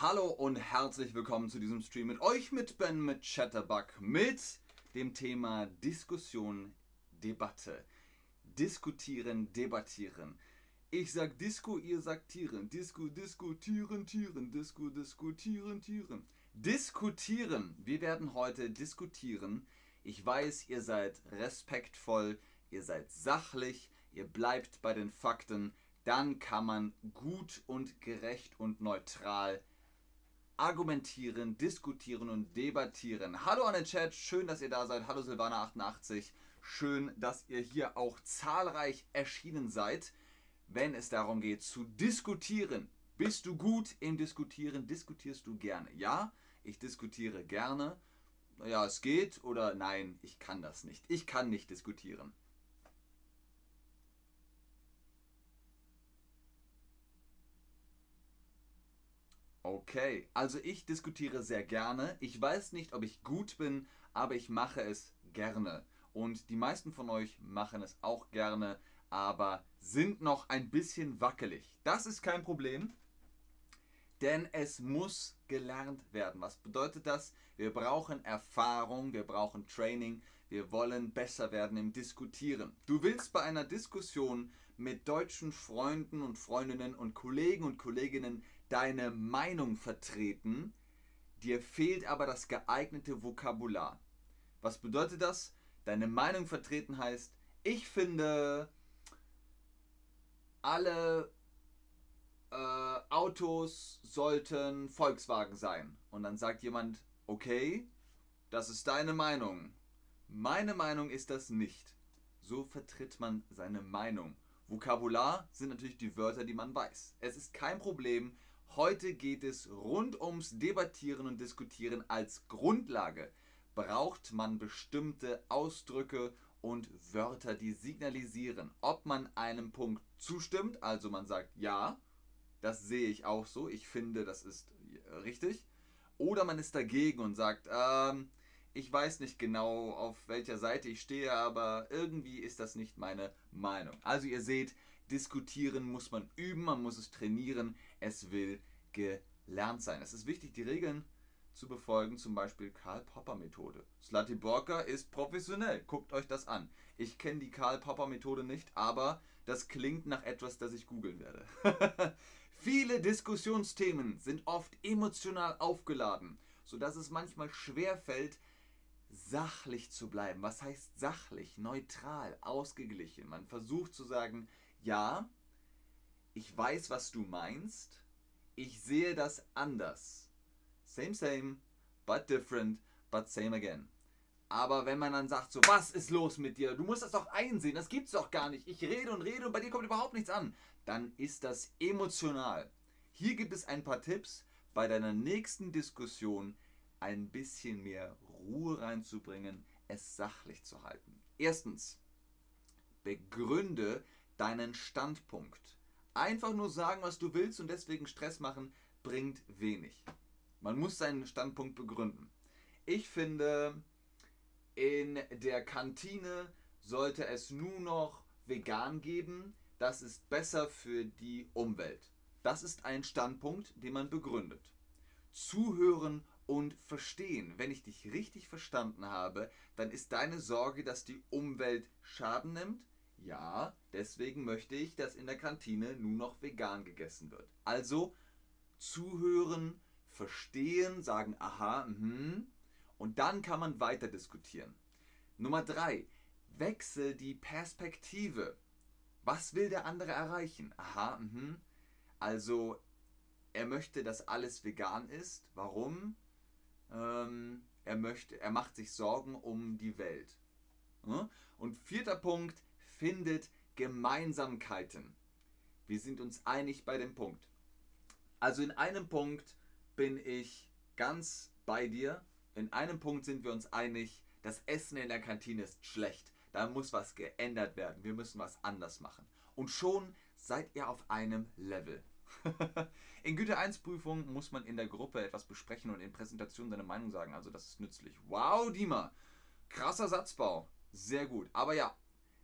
Hallo und herzlich willkommen zu diesem Stream mit euch, mit Ben, mit Chatterbug, mit dem Thema Diskussion, Debatte. Diskutieren, debattieren. Ich sag Disco, ihr sagt Tieren. Disco, diskutieren, Tieren. Disco, diskutieren, Tieren. Diskutieren. Wir werden heute diskutieren. Ich weiß, ihr seid respektvoll, ihr seid sachlich, ihr bleibt bei den Fakten. Dann kann man gut und gerecht und neutral argumentieren, diskutieren und debattieren. Hallo an den Chat, schön, dass ihr da seid. Hallo Silvana88, schön, dass ihr hier auch zahlreich erschienen seid, wenn es darum geht zu diskutieren. Bist du gut im Diskutieren? Diskutierst du gerne? Ja, ich diskutiere gerne. Ja, es geht oder nein, ich kann das nicht. Ich kann nicht diskutieren. Okay, also ich diskutiere sehr gerne. Ich weiß nicht, ob ich gut bin, aber ich mache es gerne. Und die meisten von euch machen es auch gerne, aber sind noch ein bisschen wackelig. Das ist kein Problem, denn es muss gelernt werden. Was bedeutet das? Wir brauchen Erfahrung, wir brauchen Training, wir wollen besser werden im Diskutieren. Du willst bei einer Diskussion mit deutschen Freunden und Freundinnen und Kollegen und Kolleginnen deine Meinung vertreten, dir fehlt aber das geeignete Vokabular. Was bedeutet das? Deine Meinung vertreten heißt, ich finde, alle äh, Autos sollten Volkswagen sein. Und dann sagt jemand, okay, das ist deine Meinung. Meine Meinung ist das nicht. So vertritt man seine Meinung. Vokabular sind natürlich die Wörter, die man weiß. Es ist kein Problem, Heute geht es rund ums Debattieren und Diskutieren als Grundlage. Braucht man bestimmte Ausdrücke und Wörter, die signalisieren, ob man einem Punkt zustimmt, also man sagt ja, das sehe ich auch so, ich finde, das ist richtig, oder man ist dagegen und sagt, ähm, ich weiß nicht genau, auf welcher Seite ich stehe, aber irgendwie ist das nicht meine Meinung. Also ihr seht, diskutieren muss man üben, man muss es trainieren, es will gelernt sein. Es ist wichtig, die Regeln zu befolgen, zum Beispiel Karl Popper Methode. Slati Borka ist professionell, guckt euch das an. Ich kenne die Karl Popper Methode nicht, aber das klingt nach etwas, das ich googeln werde. Viele Diskussionsthemen sind oft emotional aufgeladen, sodass es manchmal schwer fällt, sachlich zu bleiben. Was heißt sachlich? Neutral, ausgeglichen. Man versucht zu sagen, ja, ich weiß, was du meinst, ich sehe das anders. Same, same, but different, but same again. Aber wenn man dann sagt, so, was ist los mit dir? Du musst das doch einsehen, das gibt's doch gar nicht. Ich rede und rede und bei dir kommt überhaupt nichts an. Dann ist das emotional. Hier gibt es ein paar Tipps, bei deiner nächsten Diskussion ein bisschen mehr Ruhe reinzubringen, es sachlich zu halten. Erstens, begründe deinen Standpunkt. Einfach nur sagen, was du willst und deswegen Stress machen, bringt wenig. Man muss seinen Standpunkt begründen. Ich finde, in der Kantine sollte es nur noch vegan geben. Das ist besser für die Umwelt. Das ist ein Standpunkt, den man begründet. Zuhören und verstehen. Wenn ich dich richtig verstanden habe, dann ist deine Sorge, dass die Umwelt Schaden nimmt, ja, deswegen möchte ich, dass in der Kantine nur noch vegan gegessen wird. Also zuhören, verstehen, sagen aha, mh, und dann kann man weiter diskutieren. Nummer drei, wechsel die Perspektive. Was will der andere erreichen? Aha, mh. Also er möchte, dass alles vegan ist. Warum? Ähm, er möchte, er macht sich Sorgen um die Welt. Und vierter Punkt, findet Gemeinsamkeiten. Wir sind uns einig bei dem Punkt. Also in einem Punkt bin ich ganz bei dir. In einem Punkt sind wir uns einig, das Essen in der Kantine ist schlecht. Da muss was geändert werden. Wir müssen was anders machen. Und schon seid ihr auf einem Level. in Güte 1 Prüfung muss man in der Gruppe etwas besprechen und in Präsentation seine Meinung sagen. Also das ist nützlich. Wow, Dima. Krasser Satzbau. Sehr gut. Aber ja,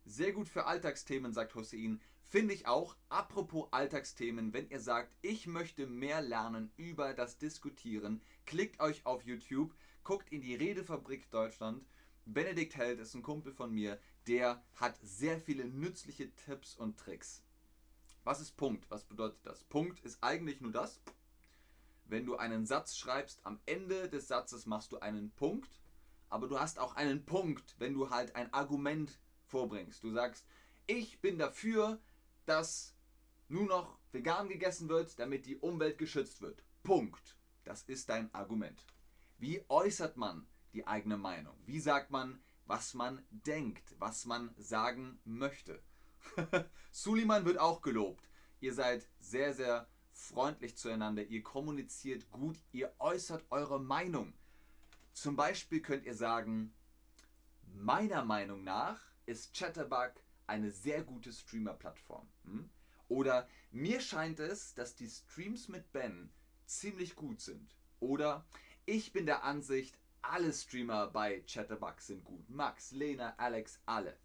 Sehr gut für Alltagsthemen, sagt Hussein. Finde ich auch. Apropos Alltagsthemen, wenn ihr sagt, ich möchte mehr lernen über das Diskutieren, klickt euch auf YouTube, guckt in die Redefabrik Deutschland. Benedikt Held ist ein Kumpel von mir, der hat sehr viele nützliche Tipps und Tricks. Was ist Punkt? Was bedeutet das? Punkt ist eigentlich nur das, wenn du einen Satz schreibst, am Ende des Satzes machst du einen Punkt, aber du hast auch einen Punkt, wenn du halt ein Argument vorbringst. Du sagst, ich bin dafür, dass nur noch vegan gegessen wird, damit die Umwelt geschützt wird. Punkt. Das ist dein Argument. Wie äußert man die eigene Meinung? Wie sagt man, was man denkt, was man sagen möchte? Suleiman wird auch gelobt. Ihr seid sehr, sehr freundlich zueinander, ihr kommuniziert gut, ihr äußert eure Meinung. Zum Beispiel könnt ihr sagen, meiner Meinung nach ist Chatterbug eine sehr gute Streamer-Plattform. Hm? Oder mir scheint es, dass die Streams mit Ben ziemlich gut sind. Oder ich bin der Ansicht, alle Streamer bei Chatterbug sind gut. Max, Lena, Alex, alle.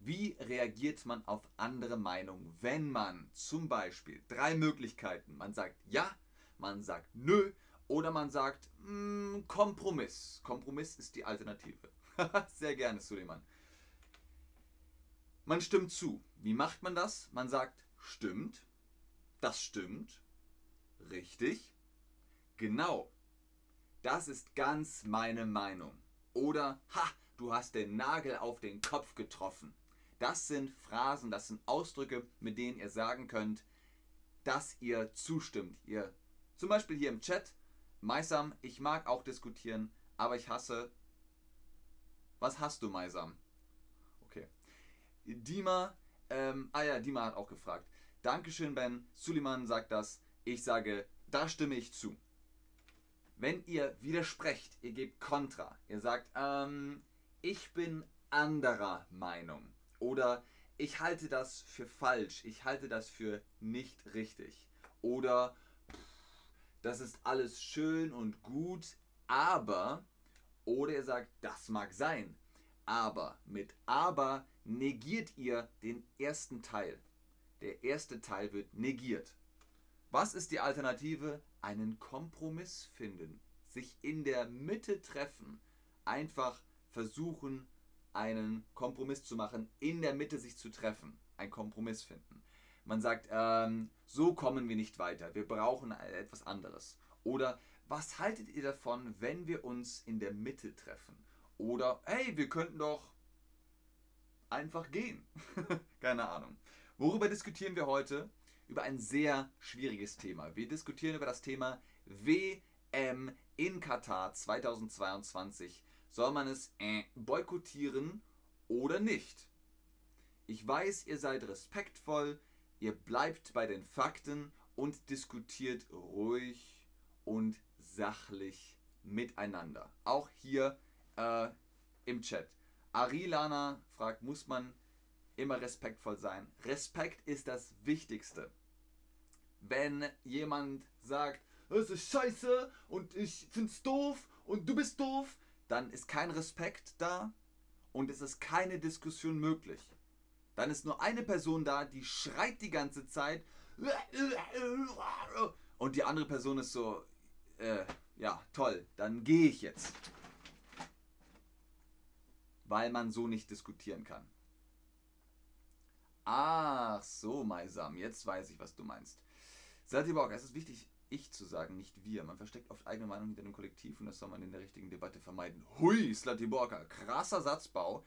Wie reagiert man auf andere Meinungen, wenn man zum Beispiel drei Möglichkeiten, man sagt ja, man sagt nö oder man sagt mh, hm, Kompromiss. Kompromiss ist die Alternative. Sehr gerne, Suleiman. Man stimmt zu. Wie macht man das? Man sagt stimmt, das stimmt, richtig, genau. Das ist ganz meine Meinung. Oder ha, du hast den Nagel auf den Kopf getroffen. Das sind Phrasen, das sind Ausdrücke, mit denen ihr sagen könnt, dass ihr zustimmt. Ihr zum Beispiel hier im Chat, Maisam, ich mag auch diskutieren, aber ich hasse. Was hast du, Maisam? Okay. Dima, ähm, ah ja, Dima hat auch gefragt. Dankeschön, Ben. Suleiman sagt das. Ich sage, da stimme ich zu. Wenn ihr widersprecht, ihr gebt Kontra, ihr sagt, ähm, ich bin anderer Meinung oder ich halte das für falsch, ich halte das für nicht richtig. Oder das ist alles schön und gut, aber. Oder ihr sagt, das mag sein. Aber mit aber negiert ihr den ersten Teil. Der erste Teil wird negiert. Was ist die Alternative? Einen Kompromiss finden. Sich in der Mitte treffen. Einfach versuchen, einen Kompromiss zu machen, in der Mitte sich zu treffen, einen Kompromiss finden. Man sagt, ähm, so kommen wir nicht weiter, wir brauchen etwas anderes. Oder was haltet ihr davon, wenn wir uns in der Mitte treffen? Oder hey, wir könnten doch einfach gehen. Keine Ahnung. Worüber diskutieren wir heute? Über ein sehr schwieriges Thema. Wir diskutieren über das Thema WM in Katar 2022 soll man es äh, boykottieren oder nicht? Ich weiß, ihr seid respektvoll, ihr bleibt bei den Fakten und diskutiert ruhig und sachlich miteinander. Auch hier äh, im Chat. Arilana fragt, muss man immer respektvoll sein? Respekt ist das Wichtigste. Wenn jemand sagt, es ist scheiße und ich find's doof und du bist doof, dann ist kein Respekt da und es ist keine Diskussion möglich. Dann ist nur eine Person da, die schreit die ganze Zeit und die andere Person ist so, äh, ja, toll, dann gehe ich jetzt. Weil man so nicht diskutieren kann. Ach so, Maisam, jetzt weiß ich, was du meinst. Saltiborg, es ist wichtig, ich zu sagen, nicht wir. Man versteckt oft eigene Meinung hinter einem Kollektiv und das soll man in der richtigen Debatte vermeiden. Hui, Slatiborka, krasser Satzbau.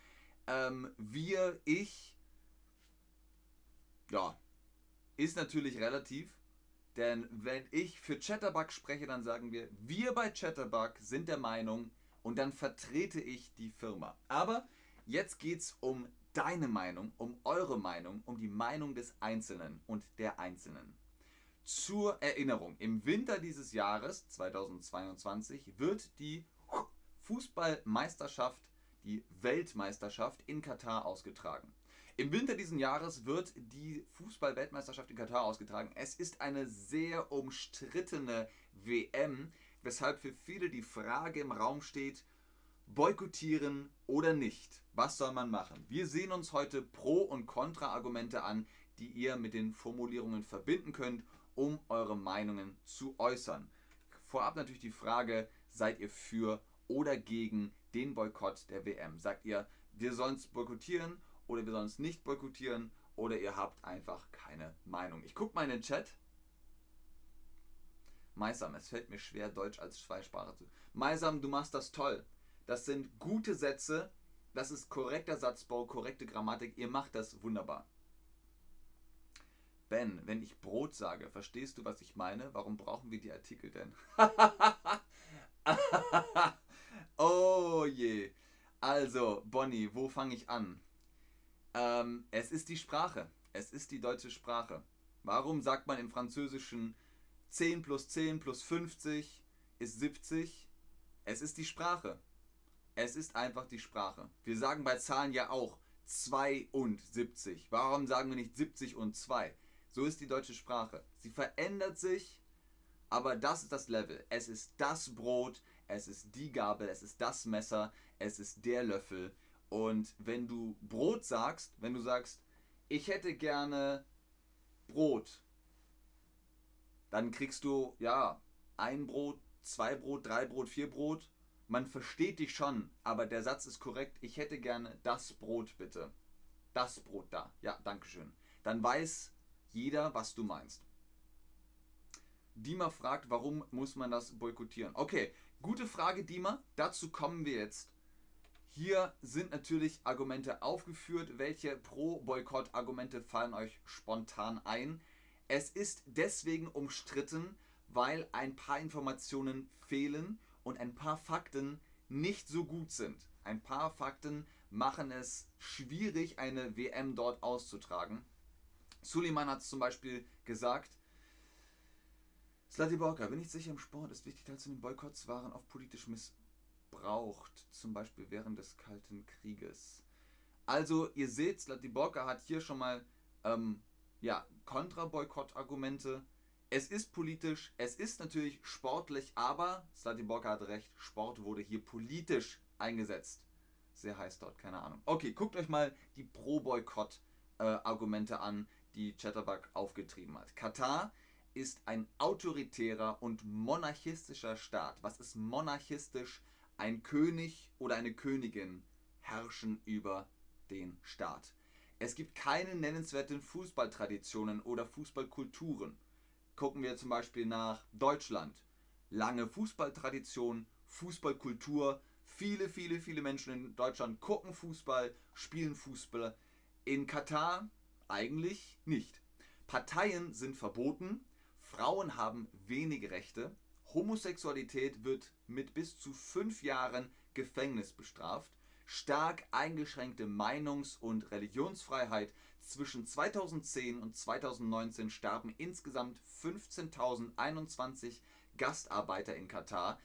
Ähm, wir, ich, ja, ist natürlich relativ. Denn wenn ich für Chatterbug spreche, dann sagen wir, wir bei Chatterbug sind der Meinung und dann vertrete ich die Firma. Aber jetzt geht es um deine Meinung, um eure Meinung, um die Meinung des Einzelnen und der Einzelnen. Zur Erinnerung, im Winter dieses Jahres 2022 wird die Fußballmeisterschaft, die Weltmeisterschaft in Katar ausgetragen. Im Winter dieses Jahres wird die Fußball-Weltmeisterschaft in Katar ausgetragen. Es ist eine sehr umstrittene WM, weshalb für viele die Frage im Raum steht, boykottieren oder nicht? Was soll man machen? Wir sehen uns heute Pro- und Kontra-Argumente an, die ihr mit den Formulierungen verbinden könnt, um eure Meinungen zu äußern. Vorab natürlich die Frage, seid ihr für oder gegen den Boykott der WM? Sagt ihr, wir sollen es boykottieren oder wir sollen es nicht boykottieren oder ihr habt einfach keine Meinung? Ich gucke mal in den Chat. Meisam, es fällt mir schwer, Deutsch als Zweisprache zu. Meisam, du machst das toll. Das sind gute Sätze. Das ist korrekter Satzbau, korrekte Grammatik. Ihr macht das wunderbar. Ben, wenn ich Brot sage, verstehst du, was ich meine? Warum brauchen wir die Artikel denn? oh je. Also, Bonnie, wo fange ich an? Ähm, es ist die Sprache. Es ist die deutsche Sprache. Warum sagt man im Französischen 10 plus 10 plus 50 ist 70? Es ist die Sprache. Es ist einfach die Sprache. Wir sagen bei Zahlen ja auch 72. Warum sagen wir nicht 70 und 2? So ist die deutsche Sprache. Sie verändert sich, aber das ist das Level. Es ist das Brot, es ist die Gabel, es ist das Messer, es ist der Löffel. Und wenn du Brot sagst, wenn du sagst, ich hätte gerne Brot, dann kriegst du ja ein Brot, zwei Brot, drei Brot, vier Brot. Man versteht dich schon, aber der Satz ist korrekt. Ich hätte gerne das Brot bitte. Das Brot da. Ja, Dankeschön. Dann weiß jeder, was du meinst. Dima fragt, warum muss man das boykottieren? Okay, gute Frage, Dima. Dazu kommen wir jetzt. Hier sind natürlich Argumente aufgeführt. Welche Pro-Boykott-Argumente fallen euch spontan ein? Es ist deswegen umstritten, weil ein paar Informationen fehlen und ein paar Fakten nicht so gut sind. Ein paar Fakten machen es schwierig, eine WM dort auszutragen. Suleiman hat zum Beispiel gesagt, Slatiborka, bin ich sicher im Sport, ist wichtig, teilzunehmen. Boykotts waren oft politisch missbraucht, zum Beispiel während des Kalten Krieges. Also, ihr seht, Slatiborka hat hier schon mal ähm, ja, Kontra-Boykott-Argumente. Es ist politisch, es ist natürlich sportlich, aber Slatiborka hat recht, Sport wurde hier politisch eingesetzt. Sehr heiß dort, keine Ahnung. Okay, guckt euch mal die Pro-Boykott-Argumente äh, an die Chatterbug aufgetrieben hat. Katar ist ein autoritärer und monarchistischer Staat. Was ist monarchistisch? Ein König oder eine Königin herrschen über den Staat. Es gibt keine nennenswerten Fußballtraditionen oder Fußballkulturen. Gucken wir zum Beispiel nach Deutschland. Lange Fußballtradition, Fußballkultur. Viele, viele, viele Menschen in Deutschland gucken Fußball, spielen Fußball. In Katar eigentlich nicht. Parteien sind verboten, Frauen haben wenige Rechte, Homosexualität wird mit bis zu fünf Jahren Gefängnis bestraft, stark eingeschränkte Meinungs- und Religionsfreiheit. Zwischen 2010 und 2019 starben insgesamt 15.021 Gastarbeiter in Katar,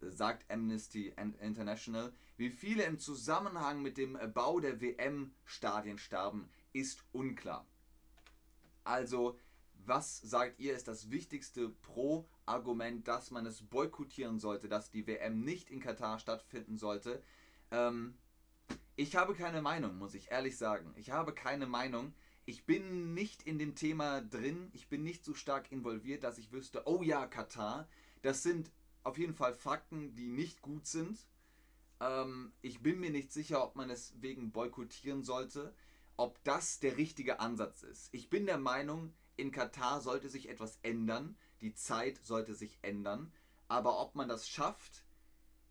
sagt Amnesty International. Wie viele im Zusammenhang mit dem Bau der WM-Stadien starben, ist unklar. Also, was sagt ihr, ist das wichtigste Pro-Argument, dass man es boykottieren sollte, dass die WM nicht in Katar stattfinden sollte? Ähm, ich habe keine Meinung, muss ich ehrlich sagen. Ich habe keine Meinung. Ich bin nicht in dem Thema drin. Ich bin nicht so stark involviert, dass ich wüsste, oh ja, Katar. Das sind auf jeden Fall Fakten, die nicht gut sind. Ähm, ich bin mir nicht sicher, ob man es wegen boykottieren sollte ob das der richtige Ansatz ist. Ich bin der Meinung, in Katar sollte sich etwas ändern, die Zeit sollte sich ändern, aber ob man das schafft,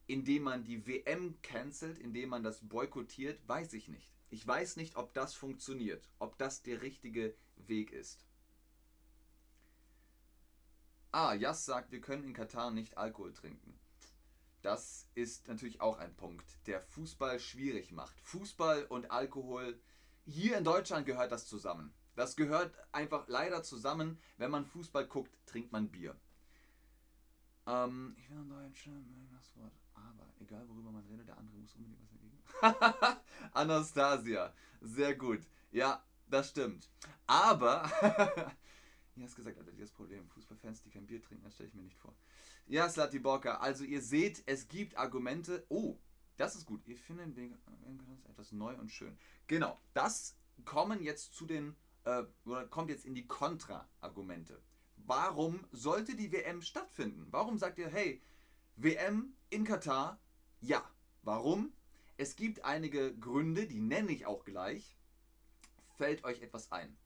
indem man die WM cancelt, indem man das boykottiert, weiß ich nicht. Ich weiß nicht, ob das funktioniert, ob das der richtige Weg ist. Ah, Jas sagt, wir können in Katar nicht Alkohol trinken. Das ist natürlich auch ein Punkt, der Fußball schwierig macht. Fußball und Alkohol hier in Deutschland gehört das zusammen. Das gehört einfach leider zusammen. Wenn man Fußball guckt, trinkt man Bier. Ähm, ich will in Deutschland Wort. Aber egal worüber man redet, der andere muss unbedingt was dagegen. Anastasia, sehr gut. Ja, das stimmt. Aber, ihr hast gesagt, Alter, das Problem. Fußballfans, die kein Bier trinken, das stelle ich mir nicht vor. Ja, Slati Borka, also ihr seht, es gibt Argumente. Oh, Das ist gut. Ich finde den etwas neu und schön. Genau, das kommen jetzt zu den, äh, oder kommt jetzt in die Kontra-Argumente. Warum sollte die WM stattfinden? Warum sagt ihr, hey, WM in Katar? Ja. Warum? Es gibt einige Gründe, die nenne ich auch gleich. Fällt euch etwas ein?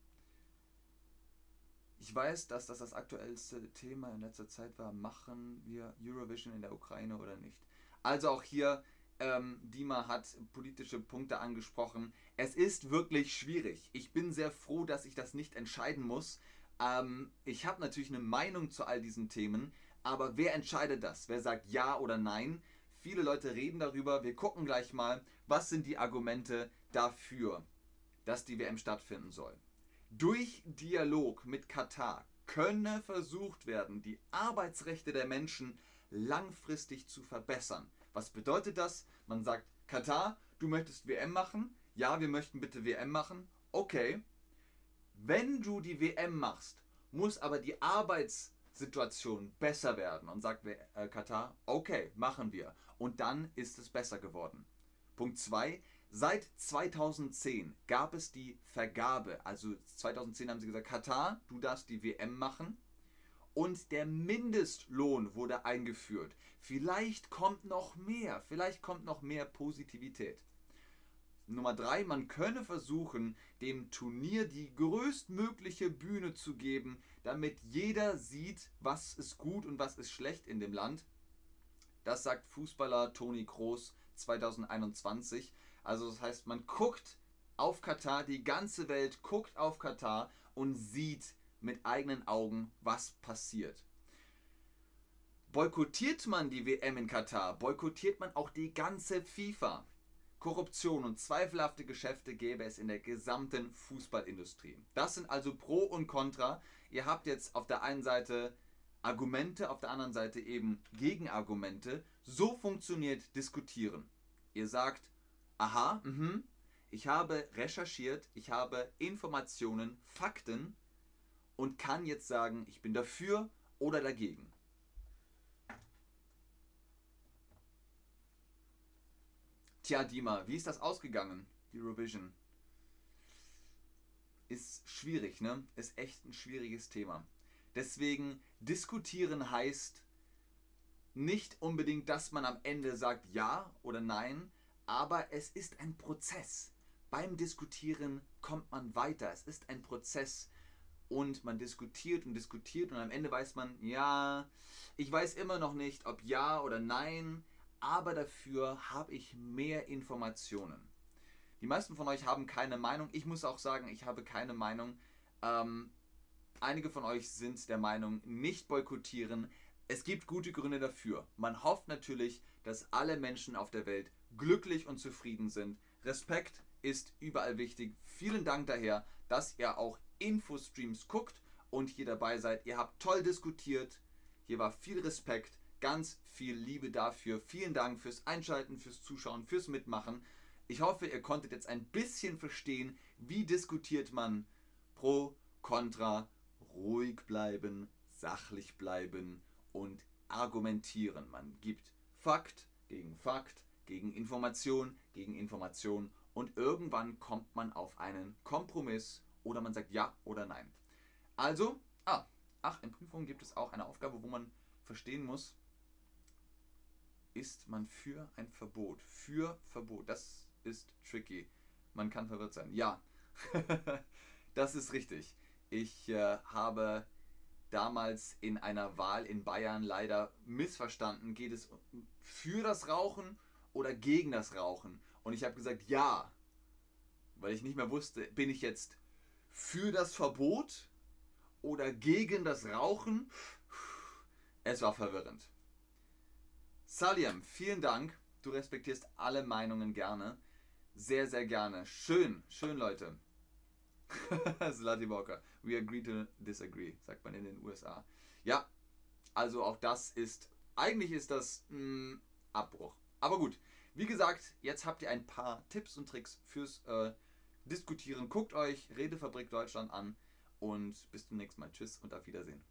Ich weiß, dass das das aktuellste Thema in letzter Zeit war. Machen wir Eurovision in der Ukraine oder nicht? Also auch hier, ähm, Dima hat politische Punkte angesprochen. Es ist wirklich schwierig. Ich bin sehr froh, dass ich das nicht entscheiden muss. Ähm, ich habe natürlich eine Meinung zu all diesen Themen, aber wer entscheidet das? Wer sagt ja oder nein? Viele Leute reden darüber. Wir gucken gleich mal, was sind die Argumente dafür, dass die WM stattfinden soll. Durch Dialog mit Katar könne versucht werden, die Arbeitsrechte der Menschen langfristig zu verbessern. Was bedeutet das? Man sagt, Katar, du möchtest WM machen? Ja, wir möchten bitte WM machen. Okay. Wenn du die WM machst, muss aber die Arbeitssituation besser werden. Und sagt äh, Katar, okay, machen wir. Und dann ist es besser geworden. Punkt 2. Seit 2010 gab es die Vergabe. Also 2010 haben sie gesagt, Katar, du darfst die WM machen. Und der Mindestlohn wurde eingeführt. Vielleicht kommt noch mehr, vielleicht kommt noch mehr Positivität. Nummer 3, man könne versuchen, dem Turnier die größtmögliche Bühne zu geben, damit jeder sieht, was ist gut und was ist schlecht in dem Land. Das sagt Fußballer Toni Kroos 2021. Also das heißt, man guckt auf Katar, die ganze Welt guckt auf Katar und sieht mit eigenen Augen, was passiert. Boykottiert man die WM in Katar, boykottiert man auch die ganze FIFA. Korruption und zweifelhafte Geschäfte gäbe es in der gesamten Fußballindustrie. Das sind also Pro und Contra. Ihr habt jetzt auf der einen Seite Argumente, auf der anderen Seite eben Gegenargumente. So funktioniert Diskutieren. Ihr sagt, aha, mh, ich habe recherchiert, ich habe Informationen, Fakten und kann jetzt sagen, ich bin dafür oder dagegen. Tja, Dima, wie ist das ausgegangen, Eurovision? Ist schwierig, ne? Ist echt ein schwieriges Thema. Deswegen diskutieren heißt nicht unbedingt, dass man am Ende sagt ja oder nein, aber es ist ein Prozess. Beim Diskutieren kommt man weiter. Es ist ein Prozess und man diskutiert und diskutiert und am Ende weiß man, ja, ich weiß immer noch nicht, ob ja oder nein, aber dafür habe ich mehr Informationen. Die meisten von euch haben keine Meinung. Ich muss auch sagen, ich habe keine Meinung. Ähm, einige von euch sind der Meinung, nicht boykottieren. Es gibt gute Gründe dafür. Man hofft natürlich, dass alle Menschen auf der Welt glücklich und zufrieden sind. Respekt ist überall wichtig. Vielen Dank daher, dass ihr auch Infostreams guckt und hier dabei seid. Ihr habt toll diskutiert. Hier war viel Respekt, ganz viel Liebe dafür. Vielen Dank fürs Einschalten, fürs Zuschauen, fürs Mitmachen. Ich hoffe, ihr konntet jetzt ein bisschen verstehen, wie diskutiert man pro, contra, ruhig bleiben, sachlich bleiben und argumentieren. Man gibt Fakt gegen Fakt, gegen Information, gegen Information und irgendwann kommt man auf einen Kompromiss oder man sagt ja oder nein. Also, ah, ach, in Prüfungen gibt es auch eine Aufgabe, wo man verstehen muss, ist man für ein Verbot? Für Verbot. Das ist tricky. Man kann verwirrt sein. Ja, das ist richtig. Ich äh, habe damals in einer Wahl in Bayern leider missverstanden. Geht es für das Rauchen oder gegen das Rauchen? Und ich habe gesagt, ja. Weil ich nicht mehr wusste, bin ich jetzt für das Verbot oder gegen das Rauchen? Es war verwirrend. Saliam, vielen Dank. Du respektierst alle Meinungen gerne. Sehr, sehr gerne. Schön, schön, Leute. Slati Walker. We agree to disagree, sagt man in den USA. Ja, also auch das ist, eigentlich ist das mh, Abbruch. Aber gut, wie gesagt, jetzt habt ihr ein paar Tipps und Tricks fürs äh, Diskutieren. Guckt euch Redefabrik Deutschland an und bis zum nächsten Mal. Tschüss und auf Wiedersehen.